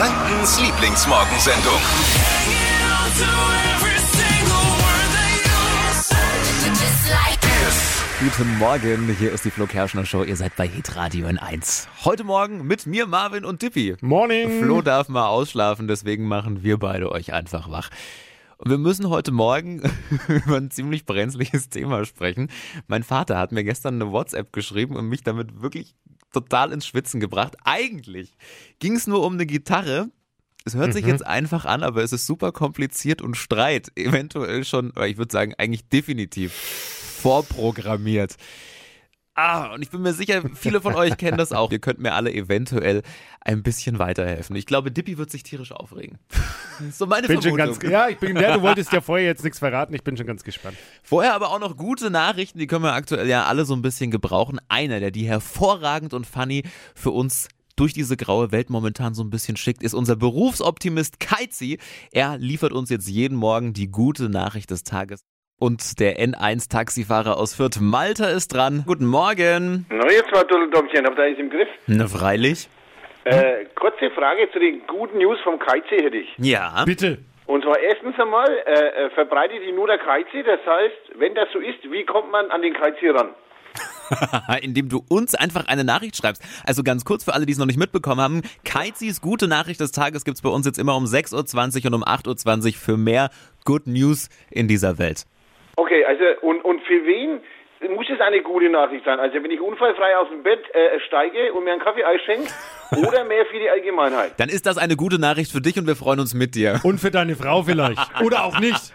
Frankens Lieblingsmorgensendung. Guten Morgen, hier ist die Flo Kerschner Show. Ihr seid bei Hitradio in 1. Heute Morgen mit mir, Marvin und Dippy. Morning. Flo darf mal ausschlafen, deswegen machen wir beide euch einfach wach. Und wir müssen heute Morgen über ein ziemlich brenzliges Thema sprechen. Mein Vater hat mir gestern eine WhatsApp geschrieben und mich damit wirklich total ins Schwitzen gebracht. Eigentlich ging es nur um eine Gitarre. Es hört sich jetzt einfach an, aber es ist super kompliziert und Streit eventuell schon, ich würde sagen eigentlich definitiv vorprogrammiert. Ah, und ich bin mir sicher, viele von euch kennen das auch. Ihr könnt mir alle eventuell ein bisschen weiterhelfen. Ich glaube, Dippy wird sich tierisch aufregen. So meine Bin schon Vermutung. ganz, ja, ich bin der, du wolltest ja vorher jetzt nichts verraten, ich bin schon ganz gespannt. Vorher aber auch noch gute Nachrichten, die können wir aktuell ja alle so ein bisschen gebrauchen. Einer, der die hervorragend und funny für uns durch diese graue Welt momentan so ein bisschen schickt, ist unser Berufsoptimist Keizi. Er liefert uns jetzt jeden Morgen die gute Nachricht des Tages. Und der N1-Taxifahrer aus Fürth, Malta, ist dran. Guten Morgen. Na, jetzt mal Dulledommchen, habt ihr alles im Griff? Na, freilich. Äh, kurze Frage zu den guten News vom KC hätte ich. Ja. Bitte. Und zwar erstens einmal, äh, äh, verbreitet die nur der KC, das heißt, wenn das so ist, wie kommt man an den KC ran? Indem du uns einfach eine Nachricht schreibst. Also ganz kurz für alle, die es noch nicht mitbekommen haben. Kaizis gute Nachricht des Tages gibt's bei uns jetzt immer um 6.20 Uhr und um 8.20 Uhr für mehr Good News in dieser Welt. Okay, also, und, und für wen muss es eine gute Nachricht sein? Also, wenn ich unfallfrei aus dem Bett äh, steige und mir einen Kaffee einschenke, oder mehr für die Allgemeinheit? Dann ist das eine gute Nachricht für dich und wir freuen uns mit dir. Und für deine Frau vielleicht. Oder auch nicht.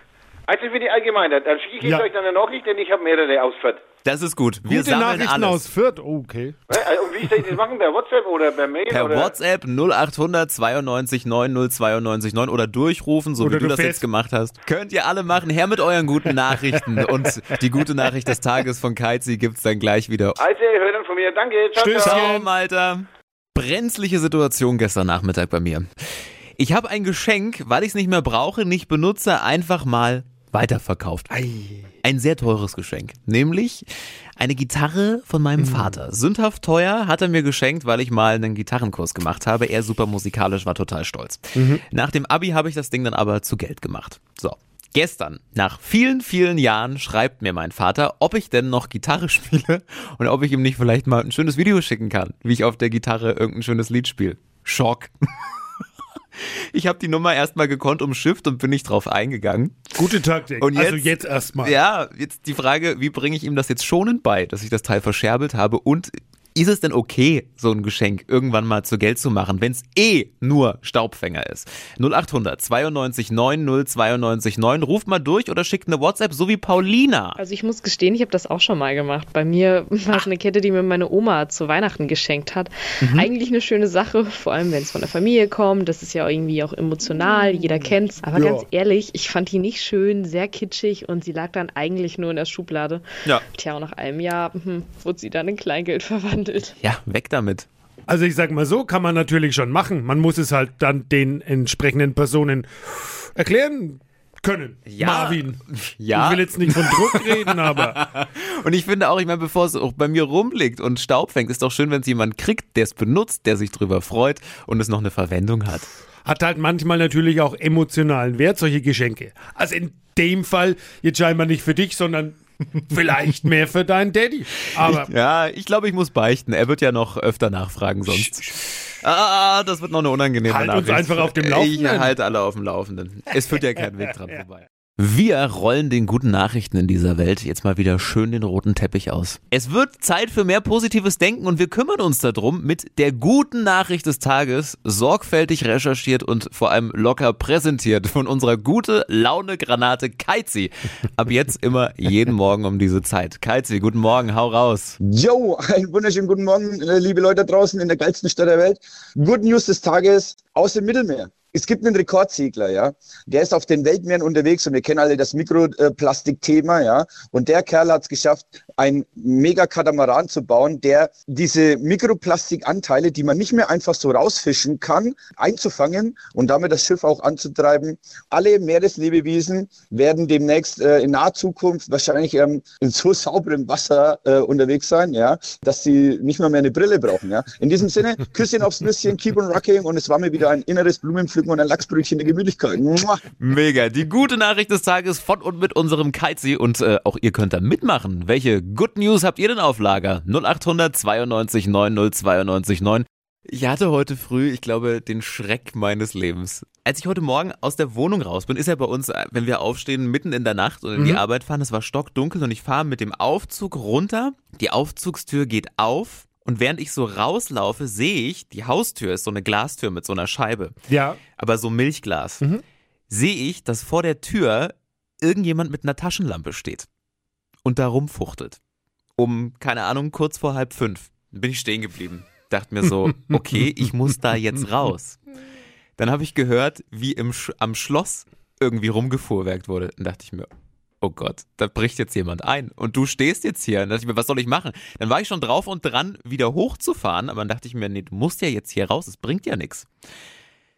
Also für die Allgemeinheit. Dann schicke ich Ja. euch dann eine Nachricht, denn ich habe mehrere ausfährt. Das ist gut. Wir Gute sammeln Nachrichten alles. aus Fürth. Oh, okay. Äh, Und wie soll ich das machen? Per WhatsApp oder per Mail? Per oder? WhatsApp 0800 92 90 92 9 oder durchrufen, so Oder wie du, du das jetzt gemacht hast. Könnt ihr alle machen. Her mit euren guten Nachrichten. Und die gute Nachricht des Tages von Keizi gibt's dann gleich wieder. Also, ihr hört dann von mir. Danke. Ciao, Tschüss. ciao. Ciao, Malta. Brenzliche Situation gestern Nachmittag bei mir. Ich habe ein Geschenk, weil ich es nicht mehr brauche, nicht benutze, einfach mal weiterverkauft. Ein sehr teures Geschenk. Nämlich eine Gitarre von meinem Vater. Sündhaft teuer hat er mir geschenkt, weil ich mal einen Gitarrenkurs gemacht habe. Er super musikalisch, war total stolz. Nach dem Abi habe ich das Ding dann aber zu Geld gemacht. So. Gestern, nach vielen, vielen Jahren, schreibt mir mein Vater, ob ich denn noch Gitarre spiele und ob ich ihm nicht vielleicht mal ein schönes Video schicken kann, wie ich auf der Gitarre irgendein schönes Lied spiele. Schock. Ich habe die Nummer erstmal gekonnt umschifft und bin nicht drauf eingegangen. Gute Taktik. Und also jetzt- jetzt erstmal. Ja, jetzt die Frage, wie bringe ich ihm das jetzt schonend bei, dass ich das Teil verscherbelt habe und ist es denn okay, so ein Geschenk irgendwann mal zu Geld zu machen, wenn es eh nur Staubfänger ist? 0800 92 90 92 9. Ruft mal durch oder schickt eine WhatsApp, so wie Paulina. Also ich muss gestehen, ich habe das auch schon mal gemacht. Bei mir war es eine Kette, die mir meine Oma zu Weihnachten geschenkt hat. Eigentlich eine schöne Sache, vor allem wenn es von der Familie kommt. Das ist ja irgendwie auch emotional, jeder kennt's. Aber Ja. ganz ehrlich, ich fand die nicht schön, sehr kitschig und sie lag dann eigentlich nur in der Schublade. Ja. Tja, und nach einem Jahr hm, wurde sie dann in Kleingeld verwandelt. Ja, weg damit. Also ich sag mal so, kann man natürlich schon machen. Man muss es halt dann den entsprechenden Personen erklären können. Ja. Marvin. Ja. Ich will jetzt nicht von Druck reden, aber Und ich finde auch, ich meine, bevor es auch bei mir rumliegt und Staub fängt, ist doch schön, wenn es jemand kriegt, der es benutzt, der sich drüber freut und es noch eine Verwendung hat. hat halt manchmal natürlich auch emotionalen Wert, solche Geschenke. Also in dem Fall jetzt scheinbar nicht für dich, sondern vielleicht mehr für deinen Daddy. Aber Ja, ich glaube, ich muss beichten. Er wird ja noch öfter nachfragen sonst. Ah, das wird noch eine unangenehme Halt uns Nachricht. einfach auf dem Laufenden. Ich halte alle auf dem Laufenden. Es führt ja kein Weg dran vorbei. Wir rollen den guten Nachrichten in dieser Welt jetzt mal wieder schön den roten Teppich aus. Es wird Zeit für mehr positives Denken und wir kümmern uns darum mit der guten Nachricht des Tages, sorgfältig recherchiert und vor allem locker präsentiert von unserer gute Laune Granate Keizi. Ab jetzt immer jeden Morgen um diese Zeit. Keizi, guten Morgen, hau raus. Yo, einen wunderschönen guten Morgen, äh, liebe Leute draußen in der geilsten Stadt der Welt. Good News des Tages aus dem Mittelmeer. Es gibt einen Rekordsegler, ja. Der ist auf den Weltmeeren unterwegs und wir kennen alle das Mikroplastik-Thema, ja. Und der Kerl hat es geschafft, ein Mega-Katamaran zu bauen, der diese Mikroplastikanteile, die man nicht mehr einfach so rausfischen kann, einzufangen und damit das Schiff auch anzutreiben. Alle Meereslebewesen werden demnächst äh, in naher Zukunft wahrscheinlich ähm, in so sauberem Wasser äh, unterwegs sein, ja, dass sie nicht mal mehr eine Brille brauchen, ja. In diesem Sinne, Küsschen aufs Nüsschen, keep on rocking und es war mir wieder ein inneres Blumenpflücken und ein Lachsbrötchen der Gemütlichkeit. Mua. Mega. Die gute Nachricht des Tages von und mit unserem Kaizi und äh, auch ihr könnt da mitmachen. Welche Good News habt ihr denn auf Lager? 0800 92 90 92 9. Ich hatte heute früh, ich glaube, den Schreck meines Lebens. Als ich heute Morgen aus der Wohnung raus bin, ist ja bei uns, äh, wenn wir aufstehen, mitten in der Nacht und in die Arbeit fahren, es war stockdunkel und ich fahre mit dem Aufzug runter. Die Aufzugstür geht auf und während ich so rauslaufe, sehe ich, die Haustür ist so eine Glastür mit so einer Scheibe, Ja, aber so Milchglas. Sehe ich, dass vor der Tür irgendjemand mit einer Taschenlampe steht und da rumfuchtelt. Um, keine Ahnung, kurz vor halb fünf bin ich stehen geblieben. Dachte mir so, okay, ich muss da jetzt raus. Dann habe ich gehört, wie im Sch am Schloss irgendwie rumgefuhrwerkt wurde. Dann dachte ich mir, oh Gott, da bricht jetzt jemand ein. Und du stehst jetzt hier. Dann dachte ich mir, was soll ich machen? Dann war ich schon drauf und dran, wieder hochzufahren. Aber dann dachte ich mir, nee, du musst ja jetzt hier raus. Es bringt ja nichts.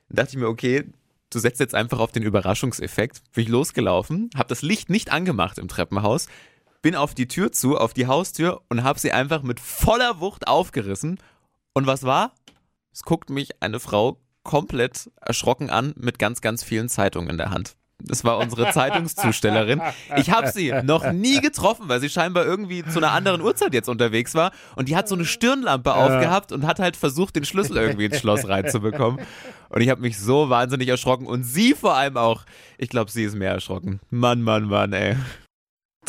Dann dachte ich mir, okay, du setzt jetzt einfach auf den Überraschungseffekt. Bin ich losgelaufen, habe das Licht nicht angemacht im Treppenhaus, bin auf die Tür zu, auf die Haustür und habe sie einfach mit voller Wucht aufgerissen. Und was war? Es guckt mich eine Frau komplett erschrocken an mit ganz, ganz vielen Zeitungen in der Hand. Das war unsere Zeitungszustellerin. Ich habe sie noch nie getroffen, weil sie scheinbar irgendwie zu einer anderen Uhrzeit jetzt unterwegs war. Und die hat so eine Stirnlampe aufgehabt und hat halt versucht, den Schlüssel irgendwie ins Schloss reinzubekommen. Und ich habe mich so wahnsinnig erschrocken. Und sie vor allem auch. Ich glaube, sie ist mehr erschrocken. Mann, Mann, Mann, ey.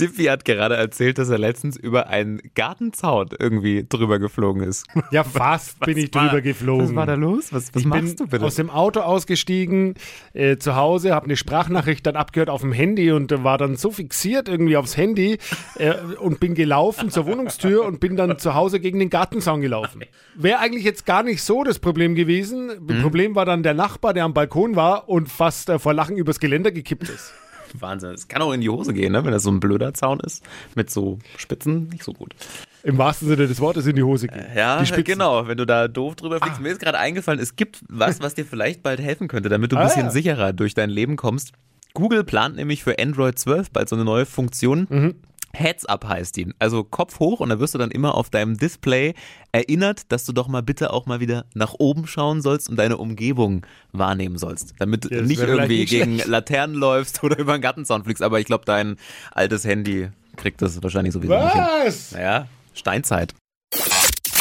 Dippy hat gerade erzählt, dass er letztens über einen Gartenzaun irgendwie drüber geflogen ist. ja, fast bin ich war- drüber geflogen. Was war da los? Was, was ich machst bin du bitte? aus dem Auto ausgestiegen, äh, zu Hause, habe eine Sprachnachricht dann abgehört auf dem Handy und äh, war dann so fixiert irgendwie aufs Handy äh, und bin gelaufen zur Wohnungstür und bin dann zu Hause gegen den Gartenzaun gelaufen. Wäre eigentlich jetzt gar nicht so das Problem gewesen. Das Problem war dann der Nachbar, der am Balkon war und fast äh, vor Lachen übers Geländer gekippt ist. Wahnsinn. Es kann auch in die Hose gehen, ne? wenn das so ein blöder Zaun ist. Mit so Spitzen, nicht so gut. Im wahrsten Sinne des Wortes in die Hose gehen. Ja, die Spitzen. genau. Wenn du da doof drüber fliegst. Mir ist gerade eingefallen, es gibt was, was dir vielleicht bald helfen könnte, damit du ein Ah, bisschen ja. sicherer durch dein Leben kommst. Google plant nämlich für Android 12 bald so eine neue Funktion. Mhm. Heads up heißt die. Also Kopf hoch und da wirst du dann immer auf deinem Display erinnert, dass du doch mal bitte auch mal wieder nach oben schauen sollst und deine Umgebung wahrnehmen sollst. Damit du Ja, nicht irgendwie nicht gegen schlecht. Laternen läufst oder über einen Gartenzaun fliegst. Aber ich glaube, dein altes Handy kriegt das wahrscheinlich sowieso nicht hin. Was? Naja, Steinzeit.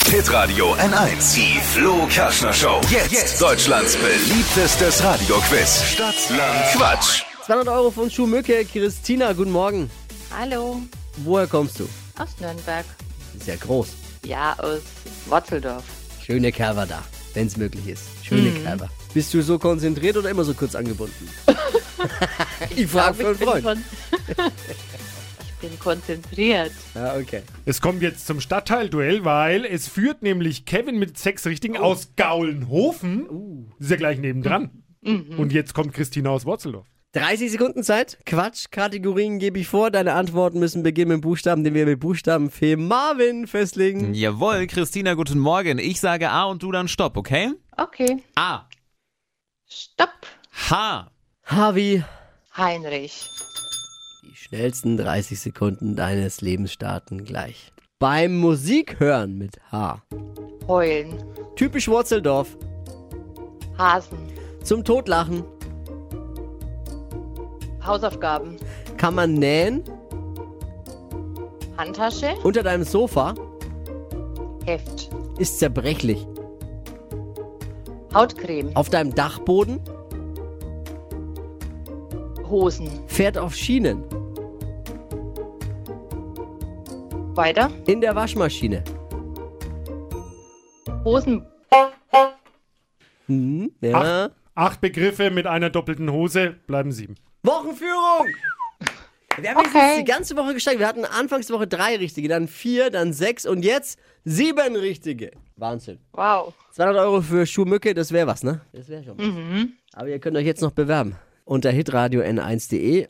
Hitradio N1. Die Flo Kerschner Show. Jetzt. Deutschlands beliebtestes Radioquiz. Stadt, Land, Quatsch. 200 Euro von Schuhmücke. Christina, guten Morgen. Hallo, Woher kommst du? aus Nürnberg. Ja groß. Ja, aus Wotzeldorf. Schöne Kerber da, wenn es möglich ist. Schöne Kerber. Bist du so konzentriert oder immer so kurz angebunden? ich frage für einen Ich bin Freund. ich bin konzentriert. Ja, okay. Es kommt jetzt zum Stadtteilduell, weil es führt nämlich Kevin mit sechs Richtigen aus Gaulenhofen. Ist ja gleich nebendran. Und jetzt kommt Christina aus Wurzeldorf. 30 Sekunden Zeit. Quatsch. Kategorien gebe ich vor. Deine Antworten müssen beginnen mit Buchstaben, den wir mit Buchstaben für Marvin festlegen. Jawohl, Christina, guten Morgen. Ich sage A und du dann Stopp, okay? Okay, A. stopp. H. Harvey. Heinrich. Die schnellsten 30 Sekunden deines Lebens starten gleich. Beim Musik hören mit H. Heulen. Typisch Wurzeldorf. Hasen. Zum Totlachen. Hausaufgaben. Kann man nähen. Handtasche. Unter deinem Sofa. Heft. Ist zerbrechlich. Hautcreme. Auf deinem Dachboden. Hosen. Fährt auf Schienen. Weiter. In der Waschmaschine. Hosen. Hm, ja. Acht Begriffe mit einer doppelten Hose bleiben sieben. Wochenführung! Wir haben jetzt die ganze Woche gesteigert. Wir hatten Anfangswoche drei richtige, dann vier, dann sechs und jetzt sieben richtige. Wahnsinn. Wow. 200 Euro für Schuhmücke, das wäre was, ne? Das wäre schon was. Aber ihr könnt euch jetzt noch bewerben. Unter hitradio n1.de.